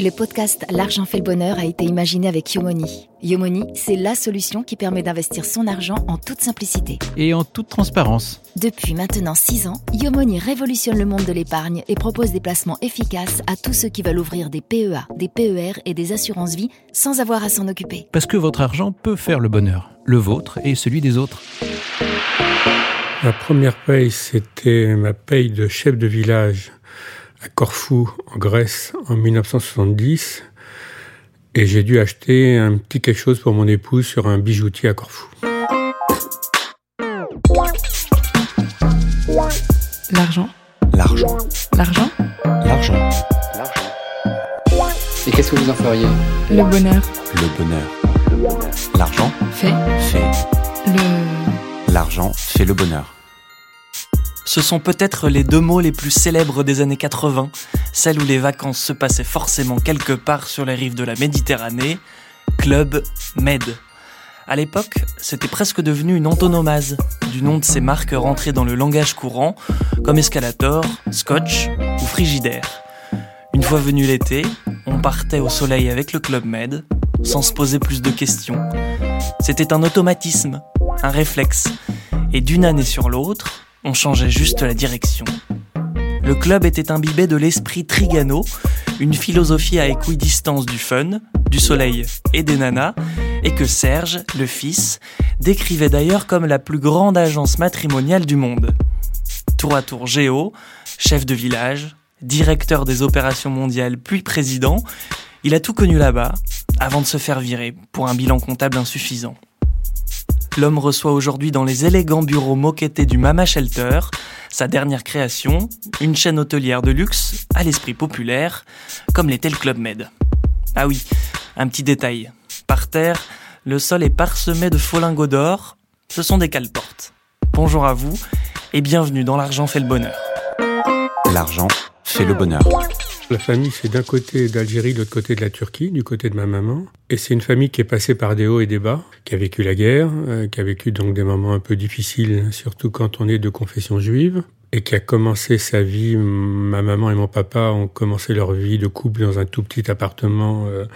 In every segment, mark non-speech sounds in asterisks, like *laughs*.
Le podcast L'argent fait le bonheur a été imaginé avec Yomoni. Yomoni, c'est la solution qui permet d'investir son argent en toute simplicité. Et en toute transparence. Depuis maintenant 6 ans, Yomoni révolutionne le monde de l'épargne et propose des placements efficaces à tous ceux qui veulent ouvrir des PEA, des PER et des assurances vie sans avoir à s'en occuper. Parce que votre argent peut faire le bonheur, le vôtre et celui des autres. Ma première paye, c'était ma paye de chef de village à Corfou, en Grèce, en 1970. Et j'ai dû acheter un petit quelque chose pour mon épouse sur un bijoutier à Corfou. L'argent. L'argent. L'argent. L'argent. Et qu'est-ce que vous en feriez? Le bonheur. Le bonheur. L'argent Fait. fait. Le. L'argent fait le bonheur. Ce sont peut-être les deux mots les plus célèbres des années 80, celles où les vacances se passaient forcément quelque part sur les rives de la Méditerranée, Club Med. À l'époque, c'était presque devenu une antonomase du nom de ces marques rentrées dans le langage courant, comme Escalator, Scotch ou Frigidaire. Une fois venu l'été, on partait au soleil avec le Club Med, sans se poser plus de questions. C'était un automatisme, un réflexe, et d'une année sur l'autre, on changeait juste la direction. Le club était imbibé de l'esprit Trigano, une philosophie à équidistance du fun, du soleil et des nanas, et que Serge, le fils, décrivait d'ailleurs comme la plus grande agence matrimoniale du monde. Tour à tour géo, chef de village, directeur des opérations mondiales puis président, il a tout connu là-bas, avant de se faire virer pour un bilan comptable insuffisant. L'homme reçoit aujourd'hui dans les élégants bureaux moquettés du Mama Shelter sa dernière création, une chaîne hôtelière de luxe à l'esprit populaire, comme l'était le Club Med. Ah oui, un petit détail. Par terre, le sol est parsemé de faux lingots d'or, ce sont des cale-portes. Bonjour à vous et bienvenue dans L'argent fait le bonheur. L'argent fait le bonheur. La famille, c'est d'un côté d'Algérie, de l'autre côté de la Turquie, du côté de ma maman. Et c'est une famille qui est passée par des hauts et des bas, qui a vécu la guerre, euh, qui a vécu donc des moments un peu difficiles, surtout quand on est de confession juive, et qui a commencé sa vie. Ma maman et mon papa ont commencé leur vie de couple dans un tout petit appartement, euh,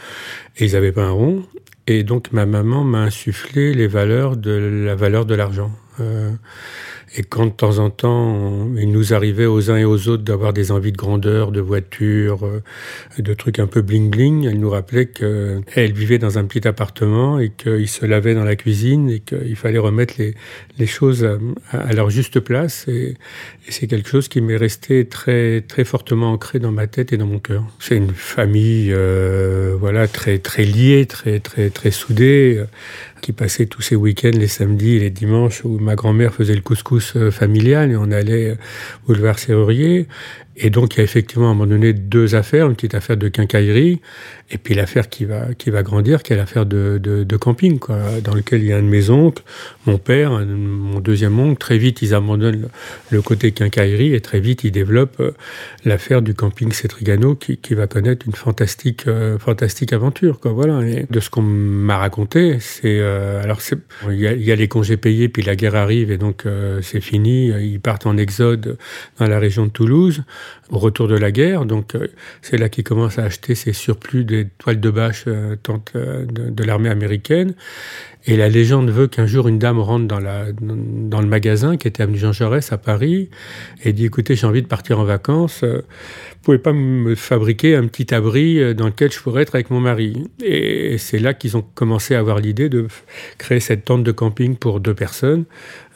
et ils n'avaient pas un rond. Et donc ma maman m'a insufflé les valeurs de la valeur de l'argent. Euh, et quand de temps en temps, il nous arrivait aux uns et aux autres d'avoir des envies de grandeur, de voitures, euh, de trucs un peu bling-bling, elle nous rappelait qu'elle vivait dans un petit appartement et qu'il se lavait dans la cuisine et qu'il fallait remettre les, choses à, leur juste place. Et, et c'est quelque chose qui m'est resté très, très fortement ancré dans ma tête et dans mon cœur. C'est une famille, euh, voilà, très, très liée, très, très, très soudée qui passait tous ses week-ends, les samedis et les dimanches, où ma grand-mère faisait le couscous familial et on allait au boulevard Serrurier. Et donc, il y a effectivement à un moment donné deux affaires, une petite affaire de quincaillerie, et puis l'affaire qui va, qui va grandir, qui est l'affaire de, de, camping, quoi, dans lequel il y a un de mes oncles, mon père, mon deuxième oncle. Très vite, ils abandonnent le côté quincaillerie et très vite, ils développent l'affaire du camping Cetrigano qui, qui va connaître une fantastique, euh, fantastique aventure, quoi. Voilà. De ce qu'on m'a raconté, c'est, euh, alors, il y, a, les congés payés, puis la guerre arrive et donc euh, c'est fini. Ils partent en exode dans la région de Toulouse au retour de la guerre. Donc euh, c'est là qu'il commence à acheter ses surplus des toiles de bâche euh, de, de l'armée américaine. Et la légende veut qu'un jour une dame rentre dans, la, dans le magasin qui était avenue Jean Jaurès à Paris et dit écoutez j'ai envie de partir en vacances, euh, vous pouvez pas me fabriquer un petit abri dans lequel je pourrais être avec mon mari. Et c'est là qu'ils ont commencé à avoir l'idée de créer cette tente de camping pour deux personnes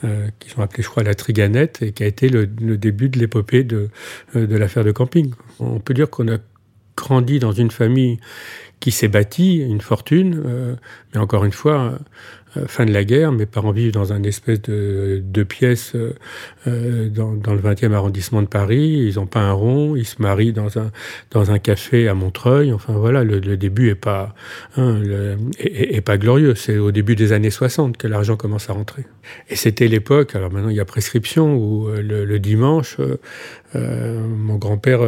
euh, qu'ils ont appelé je crois la Triganette et qui a été le, début de l'épopée de, de l'affaire de camping. On peut dire qu'on a grandi dans une famille qui s'est bâtie une fortune, euh, mais encore une fois, euh, fin de la guerre, mes parents vivent dans un espèce de deux pièces euh, dans, dans, le 20e arrondissement de Paris. Ils n'ont pas un rond, ils se marient dans un dans un café à Montreuil. Enfin voilà, le, début est pas hein, pas glorieux. C'est au début des années 60 que l'argent commence à rentrer. Et c'était l'époque. Alors maintenant il y a prescription où le dimanche, euh, mon grand-père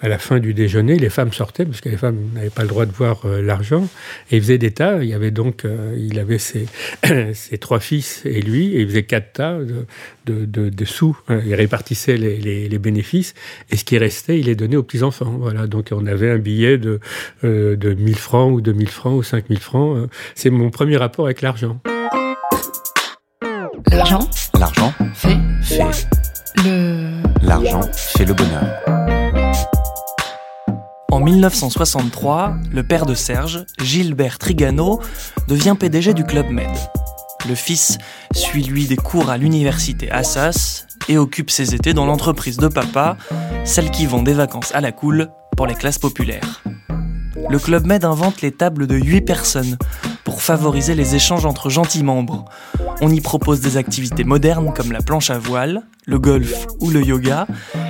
à la fin du déjeuner, les femmes sortaient, parce que les femmes n'avaient pas le droit de voir euh, l'argent, et il faisait des tas. Il y avait donc, euh, il avait ses, *coughs* ses, trois fils et lui, et il faisait quatre tas de, de, de, de sous. Hein. Il répartissait les, les, les, bénéfices, et ce qui restait, il les donnait aux petits-enfants. Voilà, donc on avait un billet de, euh, de 1000 francs, ou 2000 francs, ou 5000 francs. C'est mon premier rapport avec l'argent. L'argent L'argent fait, fait le... L'argent fait le bonheur. En 1963, le père de Serge, Gilbert Trigano, devient PDG du Club Med. Le fils suit lui des cours à l'université Assas et occupe ses étés dans l'entreprise de papa, celle qui vend des vacances à la cool pour les classes populaires. Le Club Med invente les tables de 8 personnes pour favoriser les échanges entre gentils membres. On y propose des activités modernes comme la planche à voile, le golf ou le yoga,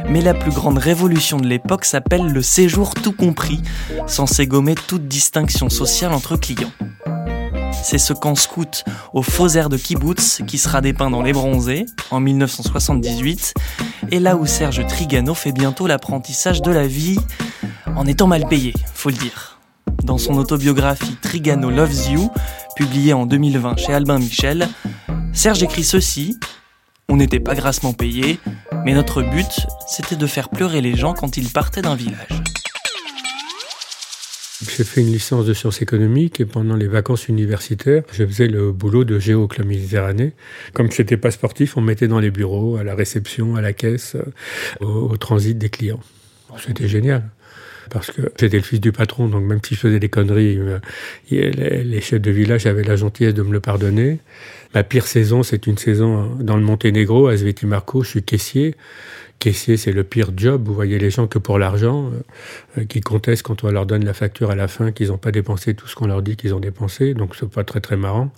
mais la plus grande révolution de l'époque s'appelle le séjour tout compris, censé gommer toute distinction sociale entre clients. C'est ce camp scout au faux air de kibbutz qui sera dépeint dans Les Bronzés en 1978, et là où Serge Trigano fait bientôt l'apprentissage de la vie en étant mal payé, faut le dire. Dans son autobiographie Trigano Loves You, publiée en 2020 chez Albin Michel, Serge écrit ceci On n'était pas grassement payé, mais notre but, c'était de faire pleurer les gens quand ils partaient d'un village. J'ai fait une licence de sciences économiques et pendant les vacances universitaires, je faisais le boulot de géo Club Méditerranée. Comme je n'étais pas sportif, on me mettait dans les bureaux, à la réception, à la caisse, au, au transit des clients. C'était génial parce que j'étais le fils du patron, donc même si je faisais des conneries, euh, les chefs de village avaient la gentillesse de me le pardonner. Ma pire saison, c'est une saison dans le Monténégro, à Sveti Marco, je suis caissier. Caissier, c'est le pire job. Vous voyez les gens que pour l'argent, euh, qui contestent quand on leur donne la facture à la fin, qu'ils n'ont pas dépensé tout ce qu'on leur dit qu'ils ont dépensé. Donc c'est pas très très marrant.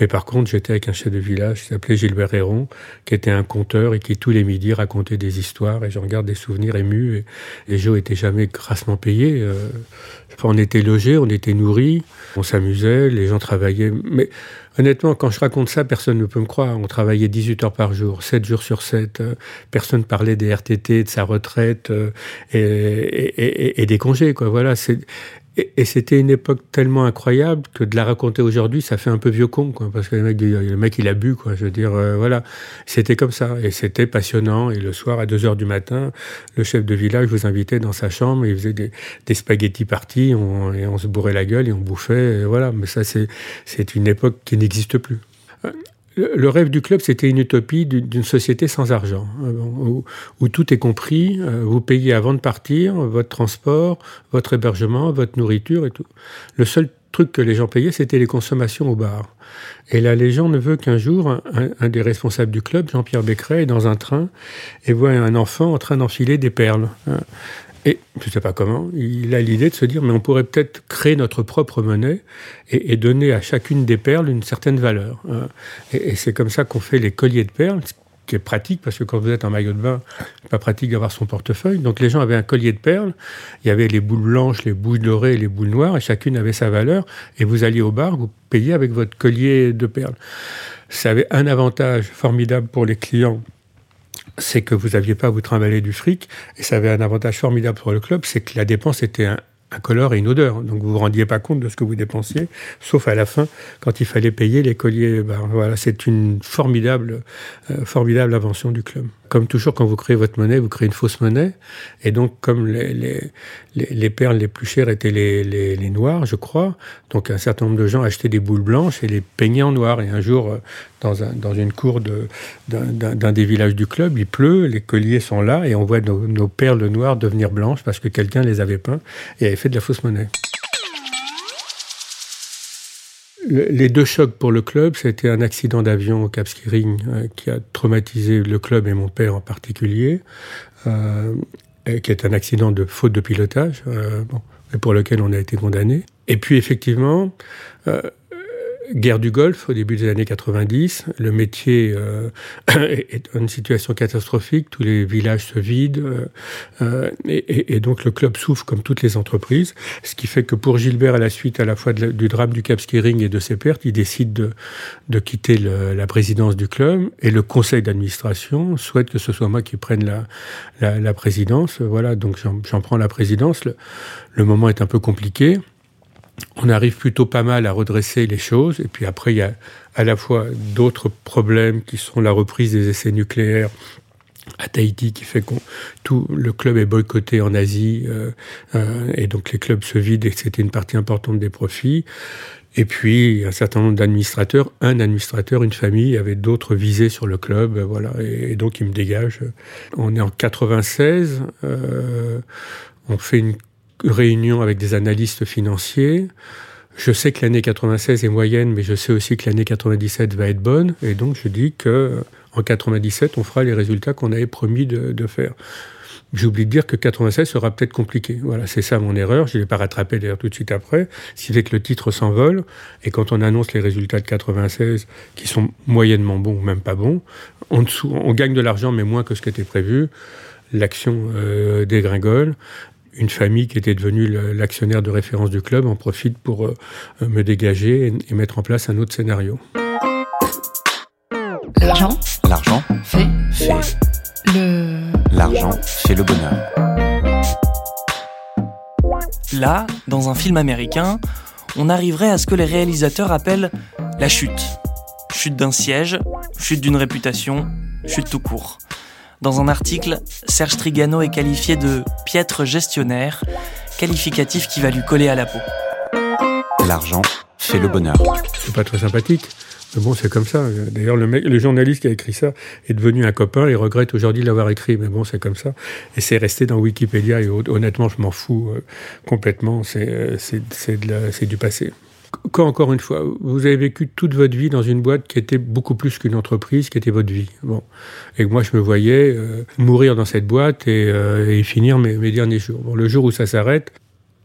Mais par contre, j'étais avec un chef de village qui s'appelait Gilbert Héron, qui était un conteur et qui tous les midis racontait des histoires. Et j'en garde des souvenirs émus. Et les jours étaient jamais grassement payés. Euh, on était logés, on était nourris, on s'amusait, les gens travaillaient. Mais honnêtement, quand je raconte ça, personne ne peut me croire. On travaillait 18 heures par jour, 7 jours sur 7. Personne parlait des RTT, de sa retraite euh, et, et, et, des congés. Quoi. Voilà, c'est et, c'était une époque tellement incroyable que de la raconter aujourd'hui, ça fait un peu vieux con, quoi, parce que le mec, le mec il a bu, quoi. Je veux dire, euh, voilà, c'était comme ça, et c'était passionnant. Et le soir, à 2 heures du matin, le chef de village vous invitait dans sa chambre, et il faisait des, spaghettis partis, on, et on se bourrait la gueule et on bouffait, et voilà. Mais ça, c'est une époque qui n'existe plus le rêve du club, c'était une utopie d'une société sans argent, euh, où, tout est compris. Euh, vous payez avant de partir votre transport, votre hébergement, votre nourriture et tout. Le seul truc que les gens payaient, c'était les consommations au bar. Et la légende veut qu'un jour, un, des responsables du club, Jean-Pierre Becqueret, est dans un train et voit un enfant en train d'enfiler des perles. Et je ne sais pas comment, il a l'idée de se dire, mais on pourrait peut-être créer notre propre monnaie et, donner à chacune des perles une certaine valeur. Hein. Et, et c'est comme ça qu'on fait les colliers de perles, ce qui est pratique, parce que quand vous êtes en maillot de bain, c'est pas pratique d'avoir son portefeuille. Donc les gens avaient un collier de perles, il y avait les boules blanches, les boules dorées, les boules noires, et chacune avait sa valeur, et vous alliez au bar, vous payiez avec votre collier de perles. Ça avait un avantage formidable pour les clients c'est que vous n'aviez pas à vous trimballer du fric, et ça avait un avantage formidable pour le club, c'est que la dépense était un, color et une odeur. Donc vous vous rendiez pas compte de ce que vous dépensiez, sauf à la fin, quand il fallait payer les colliers. Ben, voilà, c'est une formidable, euh, formidable invention du club. Comme toujours, quand vous créez votre monnaie, vous créez une fausse monnaie. Et donc, comme les, les, les, les perles les plus chères étaient les, les, je crois, donc un certain nombre de gens achetaient des boules blanches et les peignaient en noir. Et un jour, euh, dans, un, dans une cour d'un des villages du club, il pleut, les colliers sont là et on voit nos, nos perles noires devenir blanches parce que quelqu'un les avait peints et avait fait de la fausse monnaie les deux chocs pour le club, c'était un accident d'avion au Cap Skiring euh, qui a traumatisé le club et mon père en particulier, euh, qui est un accident de faute de pilotage, euh, bon, pour lequel on a été condamné. Et puis effectivement, euh, guerre du Golfe au début des années 90. Le métier euh, *coughs* est dans une situation catastrophique. Tous les villages se vident. Euh, euh, et, et, donc le club souffre comme toutes les entreprises. Ce qui fait que pour Gilbert, à la suite à la fois du drame du Cap Skiring et de ses pertes, il décide de, de quitter le, la présidence du club. Et le conseil d'administration souhaite que ce soit moi qui prenne la, la, la présidence. Voilà, donc j'en prends la présidence. Le, le moment est un peu compliqué on arrive plutôt pas mal à redresser les choses. Et puis après, il y a à la fois d'autres problèmes qui sont la reprise des essais nucléaires à Tahiti qui fait que tout le club est boycotté en Asie euh, euh, et donc les clubs se vident et c'était une partie importante des profits. Et puis un certain nombre d'administrateurs, un administrateur, une famille avait d'autres visées sur le club, voilà. Et, donc il me dégage. On est en 96. Euh, on fait une réunion avec des analystes financiers. Je sais que l'année 96 est moyenne, mais je sais aussi que l'année 97 va être bonne. Et donc, je dis que en 97, on fera les résultats qu'on avait promis de, de faire. J'oublie de dire que 96 sera peut-être compliqué. Voilà, c'est ça mon erreur. Je ne l'ai pas rattrapé d'ailleurs tout de suite après. Ce qui fait que le titre s'envole. Et quand on annonce les résultats de 96, qui sont moyennement bons ou même pas bons, en dessous, on gagne de l'argent, mais moins que ce qui était prévu. L'action euh, dégringole une famille qui était devenue l'actionnaire de référence du club en profite pour euh, me dégager et, mettre en place un autre scénario. L'argent L'argent fait, fait le... L'argent fait le bonheur. Là, dans un film américain, on arriverait à ce que les réalisateurs appellent la chute. Chute d'un siège, chute d'une réputation, chute tout court. Dans un article, Serge Trigano est qualifié de piètre gestionnaire, qualificatif qui va lui coller à la peau. L'argent fait le bonheur. C'est pas très sympathique. Mais bon, c'est comme ça. D'ailleurs, le, mec, le journaliste qui a écrit ça est devenu un copain et regrette aujourd'hui de l'avoir écrit. Mais bon, c'est comme ça. Et c'est resté dans Wikipédia. Et honnêtement, je m'en fous euh, complètement. C'est c'est du passé quand encore une fois, vous avez vécu toute votre vie dans une boîte qui était beaucoup plus qu'une entreprise, qui était votre vie. Bon, et moi je me voyais euh, mourir dans cette boîte et, euh, finir mes, mes, derniers jours. Bon, le jour où ça s'arrête,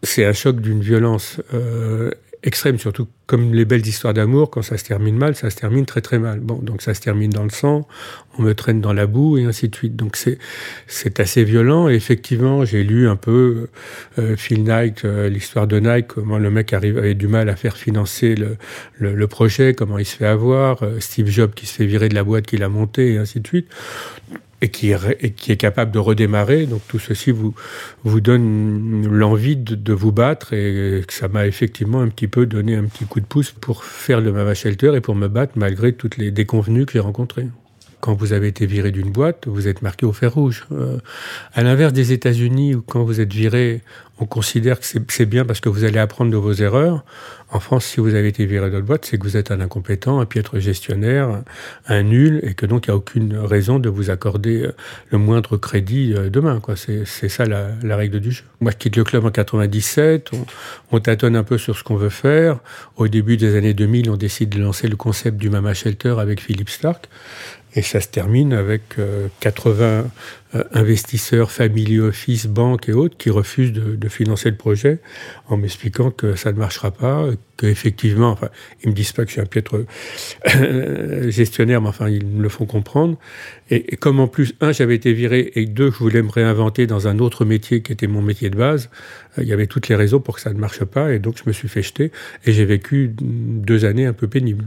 c'est un choc d'une violence euh, extrême, surtout comme les belles histoires d'amour, quand ça se termine mal, ça se termine très très mal. Bon, donc ça se termine dans le sang, on me traîne dans la boue et ainsi de suite. Donc c'est c'est assez violent. Et effectivement, j'ai lu un peu euh, Phil Knight, euh, l'histoire de Nike, comment le mec arrive avait du mal à faire financer le, le, le projet, comment il se fait avoir, euh, Steve Jobs qui se fait virer de la boîte qu'il a montée et ainsi de suite et qui, est, capable de redémarrer. Donc tout ceci vous, vous donne l'envie de, de, vous battre et ça m'a effectivement un petit peu donné un petit coup de pouce pour faire le Mama Shelter et pour me battre malgré toutes les déconvenues que j'ai rencontrées quand vous avez été viré d'une boîte, vous êtes marqué au fer rouge. Euh, à l'inverse des États-Unis, où quand vous êtes viré, on considère que c'est bien parce que vous allez apprendre de vos erreurs. En France, si vous avez été viré d'autre boîte, c'est que vous êtes un incompétent, un piètre gestionnaire, un nul, et que donc il n'y a aucune raison de vous accorder le moindre crédit euh, demain. C'est ça la, la, règle du jeu. Moi, je quitte le club en 97. On, on tâtonne un peu sur ce qu'on veut faire. Au début des années 2000, on décide de lancer le concept du Mama Shelter avec Philippe Stark. Et ça se termine avec euh, 80 euh, investisseurs, family office, banques et autres qui refusent de, financer le projet en m'expliquant que ça ne marchera pas, qu'effectivement, enfin, ils me disent pas que je suis un piètre *laughs* gestionnaire, mais enfin, ils me le font comprendre. Et, comme en plus, un, j'avais été viré, et deux, je voulais me réinventer dans un autre métier qui était mon métier de base, euh, il y avait toutes les raisons pour que ça ne marche pas, et donc je me suis fait jeter, et j'ai vécu deux années un peu pénibles.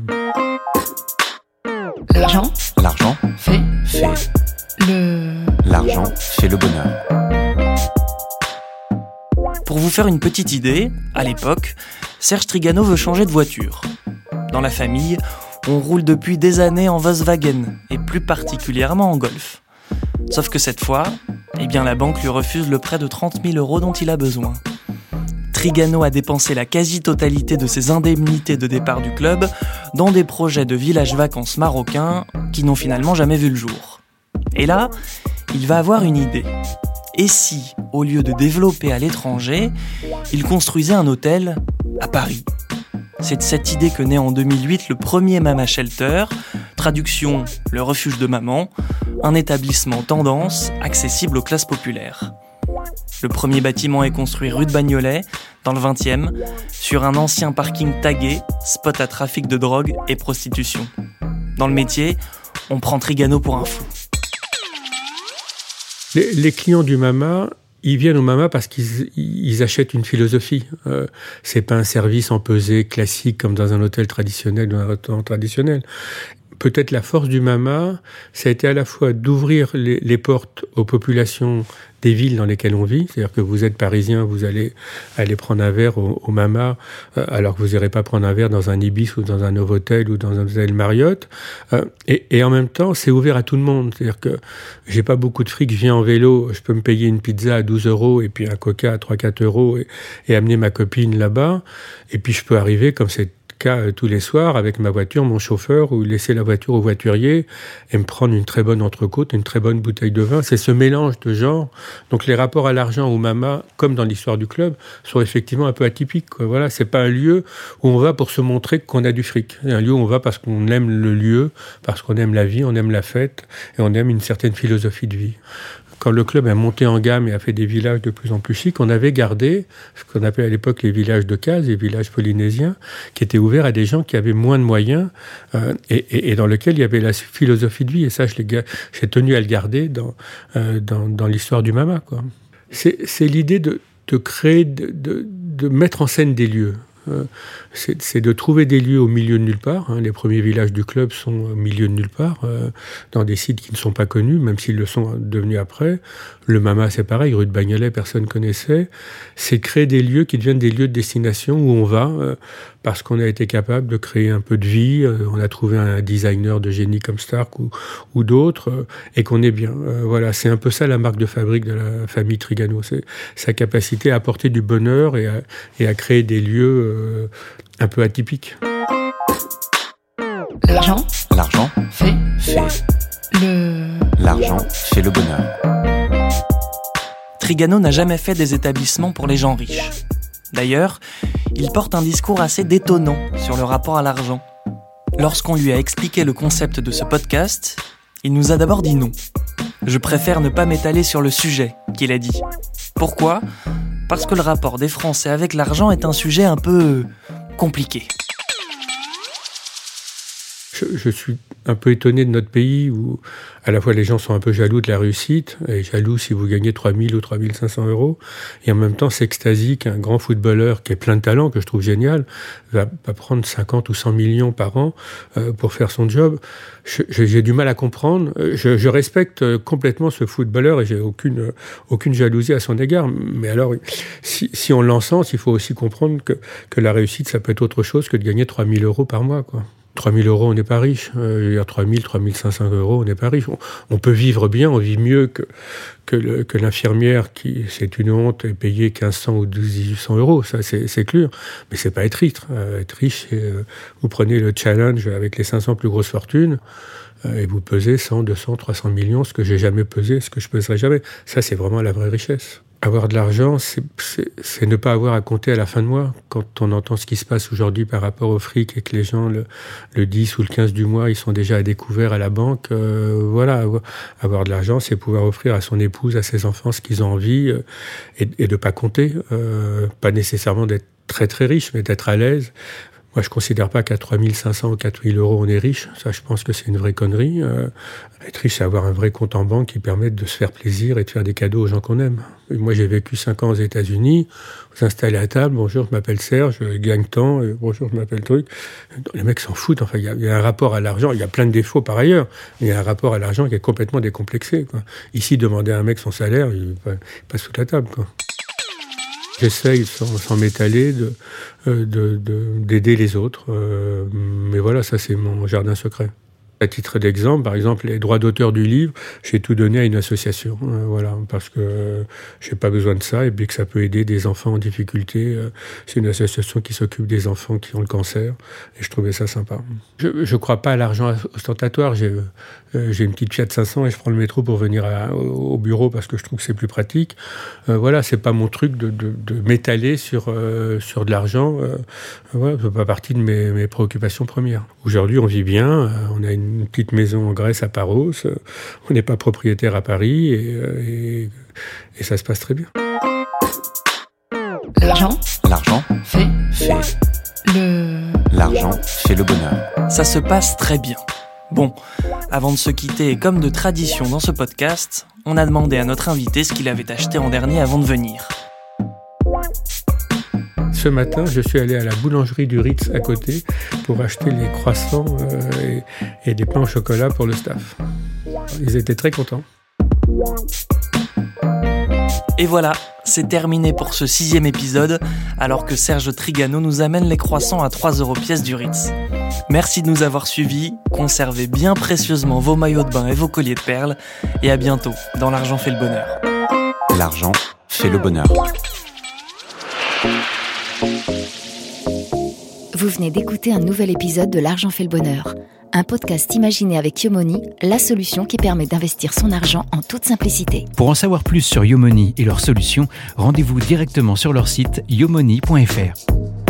L'argent L'argent fait, fait le... L'argent fait le bonheur. Pour vous faire une petite idée, à l'époque, Serge Trigano veut changer de voiture. Dans la famille, on roule depuis des années en Volkswagen, et plus particulièrement en Golf. Sauf que cette fois, eh bien la banque lui refuse le prêt de 30 000 euros dont il a besoin. Trigano a dépensé la quasi-totalité de ses indemnités de départ du club dans des projets de village vacances marocains qui n'ont finalement jamais vu le jour. Et là, il va avoir une idée. Et si, au lieu de développer à l'étranger, il construisait un hôtel à Paris? C'est de cette idée que naît en 2008 le premier Mama Shelter, traduction le refuge de maman, un établissement tendance accessible aux classes populaires. Le premier bâtiment est construit rue de Bagnolet, dans le 20e, sur un ancien parking tagué, spot à trafic de drogue et prostitution. Dans le métier, on prend Trigano pour un fou. Les, clients du Mama, ils viennent au Mama parce qu'ils ils achètent une philosophie. Euh, c'est pas un service empesé classique comme dans un hôtel traditionnel ou un restaurant traditionnel. Peut-être la force du Mama, ça a été à la fois d'ouvrir les, portes aux populations des villes dans lesquelles on vit. C'est-à-dire que vous êtes parisien, vous allez aller prendre un verre au, Mama, euh, alors que vous n'irez pas prendre un verre dans un Ibis ou dans un Novotel ou dans un hôtel Marriott. Euh, et, et, en même temps, c'est ouvert à tout le monde. C'est-à-dire que j'ai pas beaucoup de fric, je viens en vélo, je peux me payer une pizza à 12 euros et puis un coca à 3-4 euros et, et amener ma copine là-bas. Et puis je peux arriver comme c'est cas euh, tous les soirs avec ma voiture, mon chauffeur, ou laisser la voiture au voiturier et me prendre une très bonne entrecôte, une très bonne bouteille de vin. C'est ce mélange de genres. Donc les rapports à l'argent au Mama, comme dans l'histoire du club, sont effectivement un peu atypiques. Quoi. Voilà, c'est pas un lieu où on va pour se montrer qu'on a du fric. C'est un lieu où on va parce qu'on aime le lieu, parce qu'on aime la vie, on aime la fête et on aime une certaine philosophie de vie quand le club a monté en gamme et a fait des villages de plus en plus chics, on avait gardé ce qu'on appelait à l'époque les villages de cases, les villages polynésiens, qui étaient ouverts à des gens qui avaient moins de moyens euh, et, dans lesquels il y avait la philosophie de vie. Et ça, j'ai tenu à le garder dans, euh, dans, l'histoire du Mama. C'est l'idée de, créer, de mettre en scène des lieux. Euh, c'est de trouver des lieux au milieu de nulle part. Hein. Les premiers villages du club sont au milieu de nulle part, euh, dans des sites qui ne sont pas connus, même s'ils le sont devenus après. Le Mama, c'est pareil, rue de Bagnolet, personne connaissait. C'est créer des lieux qui deviennent des lieux de destination où on va, euh, parce qu'on a été capable de créer un peu de vie. Euh, on a trouvé un designer de génie comme Stark ou, d'autres, et qu'on est bien. Voilà, c'est un peu ça la marque de fabrique de la famille Trigano. C'est sa capacité à apporter du bonheur et à créer des lieux un peu atypiques. L'argent. L'argent. Fait. Fait. Le. L'argent fait le bonheur. Trigano n'a jamais fait des établissements pour les gens riches. D'ailleurs, il porte un discours assez détonnant sur le rapport à l'argent. Lorsqu'on lui a expliqué le concept de ce podcast, il nous a d'abord dit non. Je préfère ne pas m'étaler sur le sujet, qu'il a dit. Pourquoi? Parce que le rapport des Français avec l'argent est un sujet un peu compliqué. Je, suis un peu étonné de notre pays où à la fois les gens sont un peu jaloux de la réussite, et jaloux si vous gagnez 3000 ou 3500 euros, et en même temps s'extasie qu'un grand footballeur qui est plein de talent, que je trouve génial, va, va prendre 50 ou 100 millions par an euh, pour faire son job. J'ai du mal à comprendre. Je, respecte complètement ce footballeur et j'ai aucune, aucune jalousie à son égard. Mais alors, si, si on l'encense, il faut aussi comprendre que, que la réussite, ça peut être autre chose que de gagner 3000 euros par mois, quoi. 3 000 euros, on n'est pas riche. Euh, 3 000, 3 500 euros, on n'est pas riche. On, peut vivre bien, on vit mieux que, que, l'infirmière qui, c'est une honte, est payée 1500 ou 1800 euros. Ça, c'est clair. Mais c'est pas être riche. Euh, être riche, euh, vous prenez le challenge avec les 500 plus grosses fortunes et vous pesez 100, 200, 300 millions, ce que j'ai jamais pesé, ce que je peserai jamais. Ça, c'est vraiment la vraie richesse. Avoir de l'argent, c'est ne pas avoir à compter à la fin de mois. Quand on entend ce qui se passe aujourd'hui par rapport au fric et que les gens, le, le, 10 ou le 15 du mois, ils sont déjà à découvert à la banque, euh, voilà, avoir de l'argent, c'est pouvoir offrir à son épouse, à ses enfants ce qu'ils ont envie euh, et, et, de pas compter. Euh, pas nécessairement d'être très très riche, mais d'être à l'aise. Moi, je considère pas qu'à 3500 ou 4000 euros, on est riche. Ça, je pense que c'est une vraie connerie. Euh, être riche, c'est avoir un vrai compte en banque qui permette de se faire plaisir et de faire des cadeaux aux gens qu'on aime. Moi, j'ai vécu 5 ans aux États-Unis. Vous installez à table, bonjour, je m'appelle Serge, je gagne tant, et bonjour, je m'appelle truc. Les mecs s'en foutent. Enfin, il y, a un rapport à l'argent. Il y a plein de défauts par ailleurs, il y a un rapport à l'argent qui est complètement décomplexé. Ici, demander à un mec son salaire, il passe sous la table. J'essaye, sans, m'étaler, de, d'aider de, de, les autres. Euh, mais voilà, ça c'est mon jardin secret. À titre d'exemple, par exemple, les droits d'auteur du livre, j'ai tout donné à une association, euh, voilà, parce que euh, j'ai pas besoin de ça et puis que ça peut aider des enfants en difficulté. Euh, c'est une association qui s'occupe des enfants qui ont le cancer et je trouvais ça sympa. Je, je crois pas à l'argent ostentatoire. J'ai euh, une petite Fiat 500 et je prends le métro pour venir au bureau parce que je trouve que c'est plus pratique. Voilà, c'est pas mon truc de, m'étaler sur sur de l'argent. voilà, c'est pas partie de mes, mes préoccupations premières. Aujourd'hui, on vit bien. on a une une petite maison en Grèce à Paros. On n'est pas propriétaire à Paris et, et, et ça se passe très bien. L'argent L'argent fait fait. le. L'argent fait le bonheur. Ça se passe très bien. Bon, avant de se quitter, et comme de tradition dans ce podcast, on a demandé à notre invité ce qu'il avait acheté en dernier avant de venir. Ce matin, je suis allé à la boulangerie du Ritz à côté pour acheter les croissants euh, et, et des pains au chocolat pour le staff. Ils étaient très contents. Et voilà, c'est terminé pour ce sixième épisode, alors que Serge Trigano nous amène les croissants à 3 euros pièce du Ritz. Merci de nous avoir suivis, conservez bien précieusement vos maillots de bain et vos colliers de perles, et à bientôt dans L'argent fait le bonheur. L'argent fait le bonheur. Vous venez d'écouter un nouvel épisode de L'argent fait le bonheur, un podcast imaginé avec Yomoni, la solution qui permet d'investir son argent en toute simplicité. Pour en savoir plus sur Yomoni et leurs solutions, rendez-vous directement sur leur site yomoni.fr.